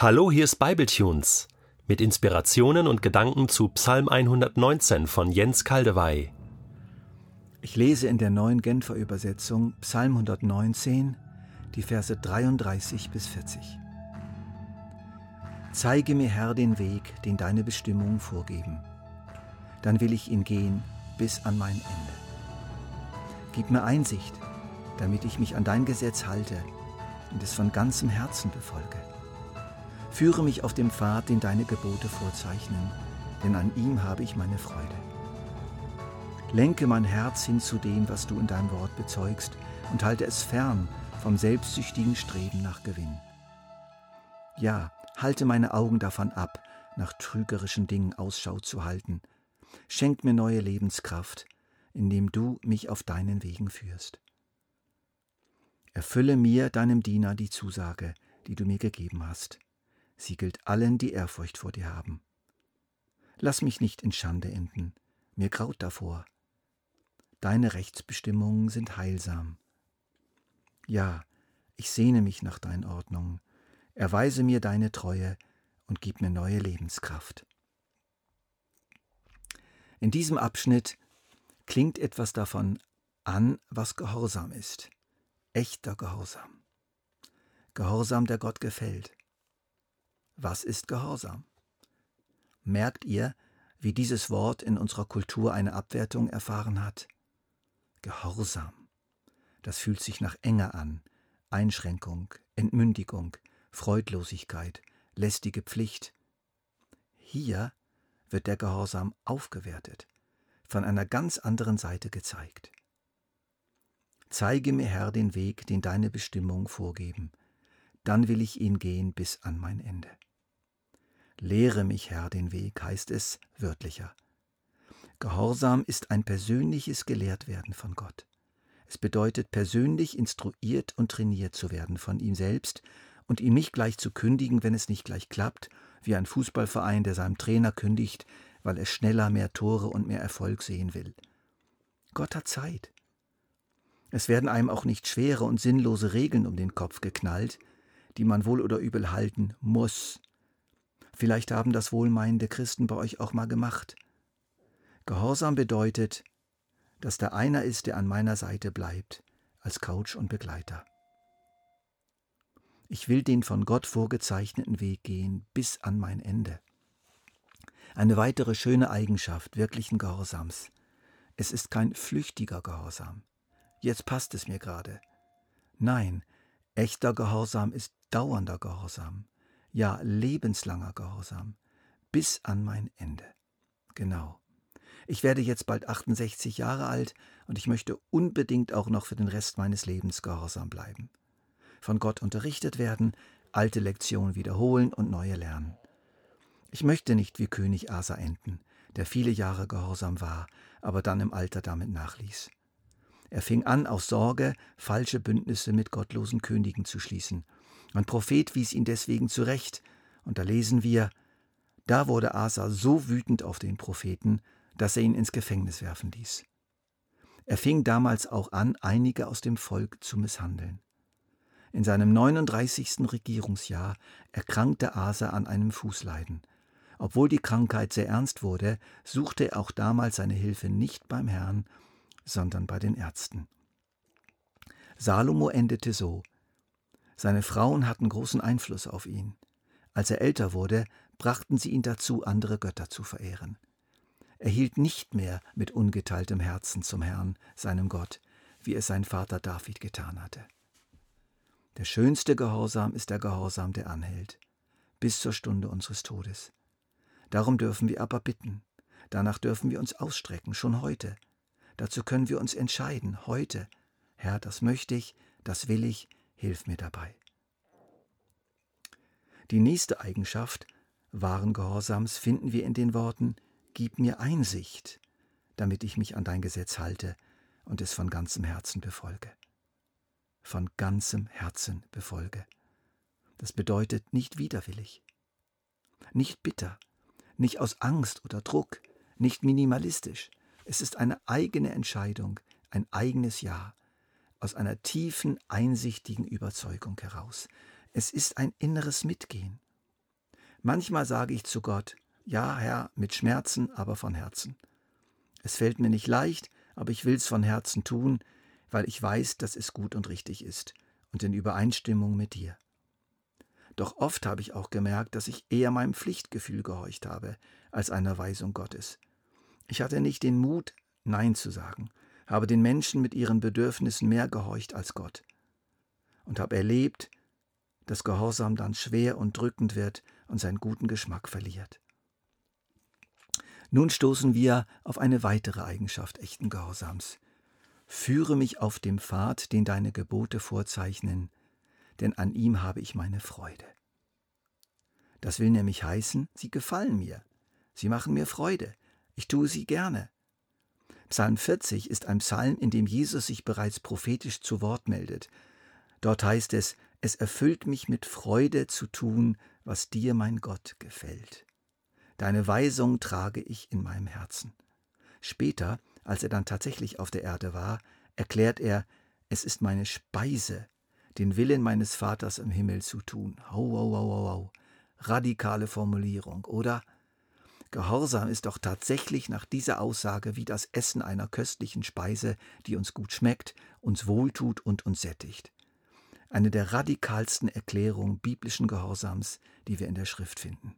Hallo, hier ist Bibletunes mit Inspirationen und Gedanken zu Psalm 119 von Jens Kaldewey. Ich lese in der neuen Genfer Übersetzung Psalm 119, die Verse 33 bis 40. Zeige mir, Herr, den Weg, den deine Bestimmungen vorgeben. Dann will ich ihn gehen bis an mein Ende. Gib mir Einsicht, damit ich mich an dein Gesetz halte und es von ganzem Herzen befolge. Führe mich auf dem Pfad, den deine Gebote vorzeichnen, denn an ihm habe ich meine Freude. Lenke mein Herz hin zu dem, was du in deinem Wort bezeugst, und halte es fern vom selbstsüchtigen Streben nach Gewinn. Ja, halte meine Augen davon ab, nach trügerischen Dingen Ausschau zu halten. Schenk mir neue Lebenskraft, indem du mich auf deinen Wegen führst. Erfülle mir, deinem Diener, die Zusage, die du mir gegeben hast. Sie gilt allen, die Ehrfurcht vor dir haben. Lass mich nicht in Schande enden, mir graut davor. Deine Rechtsbestimmungen sind heilsam. Ja, ich sehne mich nach deinen Ordnungen. Erweise mir deine Treue und gib mir neue Lebenskraft. In diesem Abschnitt klingt etwas davon an, was Gehorsam ist. Echter Gehorsam. Gehorsam, der Gott gefällt. Was ist Gehorsam? Merkt ihr, wie dieses Wort in unserer Kultur eine Abwertung erfahren hat? Gehorsam. Das fühlt sich nach Enge an, Einschränkung, Entmündigung, Freudlosigkeit, lästige Pflicht. Hier wird der Gehorsam aufgewertet, von einer ganz anderen Seite gezeigt. Zeige mir, Herr, den Weg, den deine Bestimmungen vorgeben, dann will ich ihn gehen bis an mein Ende. Lehre mich, Herr, den Weg, heißt es wörtlicher. Gehorsam ist ein persönliches Gelehrtwerden von Gott. Es bedeutet, persönlich instruiert und trainiert zu werden von ihm selbst und ihm nicht gleich zu kündigen, wenn es nicht gleich klappt, wie ein Fußballverein, der seinem Trainer kündigt, weil er schneller mehr Tore und mehr Erfolg sehen will. Gott hat Zeit. Es werden einem auch nicht schwere und sinnlose Regeln um den Kopf geknallt, die man wohl oder übel halten muss, Vielleicht haben das wohlmeinende Christen bei euch auch mal gemacht. Gehorsam bedeutet, dass da einer ist, der an meiner Seite bleibt, als Coach und Begleiter. Ich will den von Gott vorgezeichneten Weg gehen bis an mein Ende. Eine weitere schöne Eigenschaft wirklichen Gehorsams. Es ist kein flüchtiger Gehorsam. Jetzt passt es mir gerade. Nein, echter Gehorsam ist dauernder Gehorsam ja lebenslanger Gehorsam, bis an mein Ende. Genau. Ich werde jetzt bald 68 Jahre alt und ich möchte unbedingt auch noch für den Rest meines Lebens gehorsam bleiben. Von Gott unterrichtet werden, alte Lektionen wiederholen und neue lernen. Ich möchte nicht wie König Asa enden, der viele Jahre gehorsam war, aber dann im Alter damit nachließ. Er fing an, aus Sorge falsche Bündnisse mit gottlosen Königen zu schließen ein Prophet wies ihn deswegen zurecht, und da lesen wir, da wurde Asa so wütend auf den Propheten, dass er ihn ins Gefängnis werfen ließ. Er fing damals auch an, einige aus dem Volk zu misshandeln. In seinem 39. Regierungsjahr erkrankte Asa an einem Fußleiden. Obwohl die Krankheit sehr ernst wurde, suchte er auch damals seine Hilfe nicht beim Herrn, sondern bei den Ärzten. Salomo endete so, seine Frauen hatten großen Einfluss auf ihn. Als er älter wurde, brachten sie ihn dazu, andere Götter zu verehren. Er hielt nicht mehr mit ungeteiltem Herzen zum Herrn, seinem Gott, wie es sein Vater David getan hatte. Der schönste Gehorsam ist der Gehorsam, der anhält, bis zur Stunde unseres Todes. Darum dürfen wir aber bitten, danach dürfen wir uns ausstrecken, schon heute. Dazu können wir uns entscheiden, heute. Herr, das möchte ich, das will ich, hilf mir dabei. Die nächste Eigenschaft wahren Gehorsams finden wir in den Worten Gib mir Einsicht, damit ich mich an dein Gesetz halte und es von ganzem Herzen befolge. Von ganzem Herzen befolge. Das bedeutet nicht widerwillig, nicht bitter, nicht aus Angst oder Druck, nicht minimalistisch. Es ist eine eigene Entscheidung, ein eigenes Ja, aus einer tiefen, einsichtigen Überzeugung heraus. Es ist ein inneres Mitgehen. Manchmal sage ich zu Gott, ja Herr, mit Schmerzen, aber von Herzen. Es fällt mir nicht leicht, aber ich will es von Herzen tun, weil ich weiß, dass es gut und richtig ist und in Übereinstimmung mit dir. Doch oft habe ich auch gemerkt, dass ich eher meinem Pflichtgefühl gehorcht habe als einer Weisung Gottes. Ich hatte nicht den Mut, Nein zu sagen, habe den Menschen mit ihren Bedürfnissen mehr gehorcht als Gott und habe erlebt, dass Gehorsam dann schwer und drückend wird und seinen guten Geschmack verliert. Nun stoßen wir auf eine weitere Eigenschaft echten Gehorsams. Führe mich auf dem Pfad, den deine Gebote vorzeichnen, denn an ihm habe ich meine Freude. Das will nämlich heißen, sie gefallen mir, sie machen mir Freude, ich tue sie gerne. Psalm 40 ist ein Psalm, in dem Jesus sich bereits prophetisch zu Wort meldet. Dort heißt es, es erfüllt mich mit Freude zu tun, was dir, mein Gott, gefällt. Deine Weisung trage ich in meinem Herzen. Später, als er dann tatsächlich auf der Erde war, erklärt er, es ist meine Speise, den Willen meines Vaters im Himmel zu tun. Hau, hau, hau, hau, hau. Radikale Formulierung, oder? Gehorsam ist doch tatsächlich nach dieser Aussage wie das Essen einer köstlichen Speise, die uns gut schmeckt, uns wohltut und uns sättigt. Eine der radikalsten Erklärungen biblischen Gehorsams, die wir in der Schrift finden.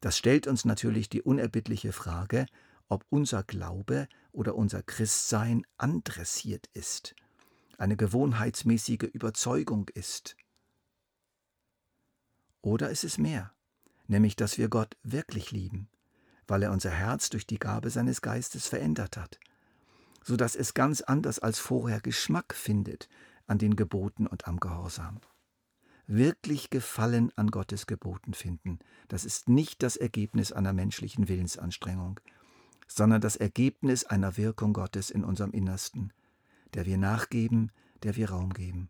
Das stellt uns natürlich die unerbittliche Frage, ob unser Glaube oder unser Christsein andressiert ist eine gewohnheitsmäßige Überzeugung ist. Oder ist es mehr, nämlich dass wir Gott wirklich lieben, weil er unser Herz durch die Gabe seines Geistes verändert hat, so dass es ganz anders als vorher Geschmack findet an den Geboten und am Gehorsam. Wirklich Gefallen an Gottes Geboten finden, das ist nicht das Ergebnis einer menschlichen Willensanstrengung, sondern das Ergebnis einer Wirkung Gottes in unserem Innersten, der wir nachgeben, der wir Raum geben.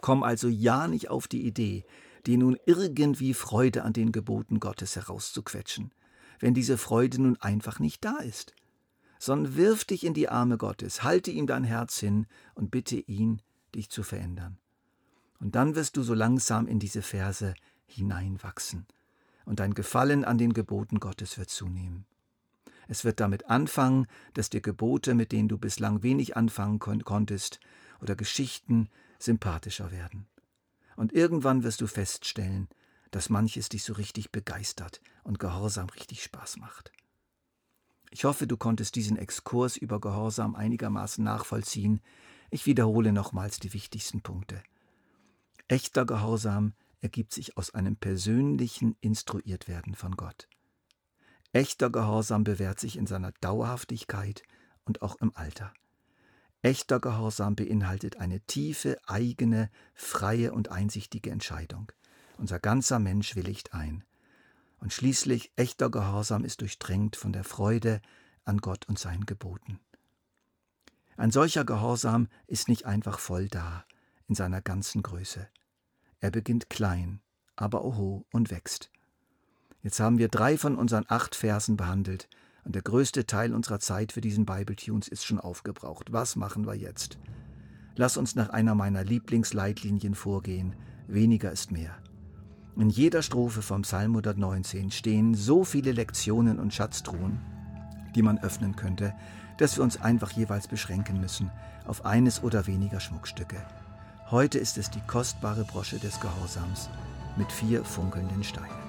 Komm also ja nicht auf die Idee, dir nun irgendwie Freude an den Geboten Gottes herauszuquetschen, wenn diese Freude nun einfach nicht da ist, sondern wirf dich in die Arme Gottes, halte ihm dein Herz hin und bitte ihn, dich zu verändern. Und dann wirst du so langsam in diese Verse hineinwachsen, und dein Gefallen an den Geboten Gottes wird zunehmen. Es wird damit anfangen, dass dir Gebote, mit denen du bislang wenig anfangen kon konntest, oder Geschichten sympathischer werden. Und irgendwann wirst du feststellen, dass manches dich so richtig begeistert und Gehorsam richtig Spaß macht. Ich hoffe, du konntest diesen Exkurs über Gehorsam einigermaßen nachvollziehen. Ich wiederhole nochmals die wichtigsten Punkte. Echter Gehorsam ergibt sich aus einem persönlichen Instruiertwerden von Gott. Echter Gehorsam bewährt sich in seiner Dauerhaftigkeit und auch im Alter. Echter Gehorsam beinhaltet eine tiefe, eigene, freie und einsichtige Entscheidung. Unser ganzer Mensch willigt ein. Und schließlich echter Gehorsam ist durchdrängt von der Freude an Gott und seinen Geboten. Ein solcher Gehorsam ist nicht einfach voll da, in seiner ganzen Größe. Er beginnt klein, aber oho und wächst. Jetzt haben wir drei von unseren acht Versen behandelt und der größte Teil unserer Zeit für diesen Bible Tunes ist schon aufgebraucht. Was machen wir jetzt? Lass uns nach einer meiner Lieblingsleitlinien vorgehen. Weniger ist mehr. In jeder Strophe vom Psalm 119 stehen so viele Lektionen und Schatztruhen, die man öffnen könnte, dass wir uns einfach jeweils beschränken müssen auf eines oder weniger Schmuckstücke. Heute ist es die kostbare Brosche des Gehorsams mit vier funkelnden Steinen.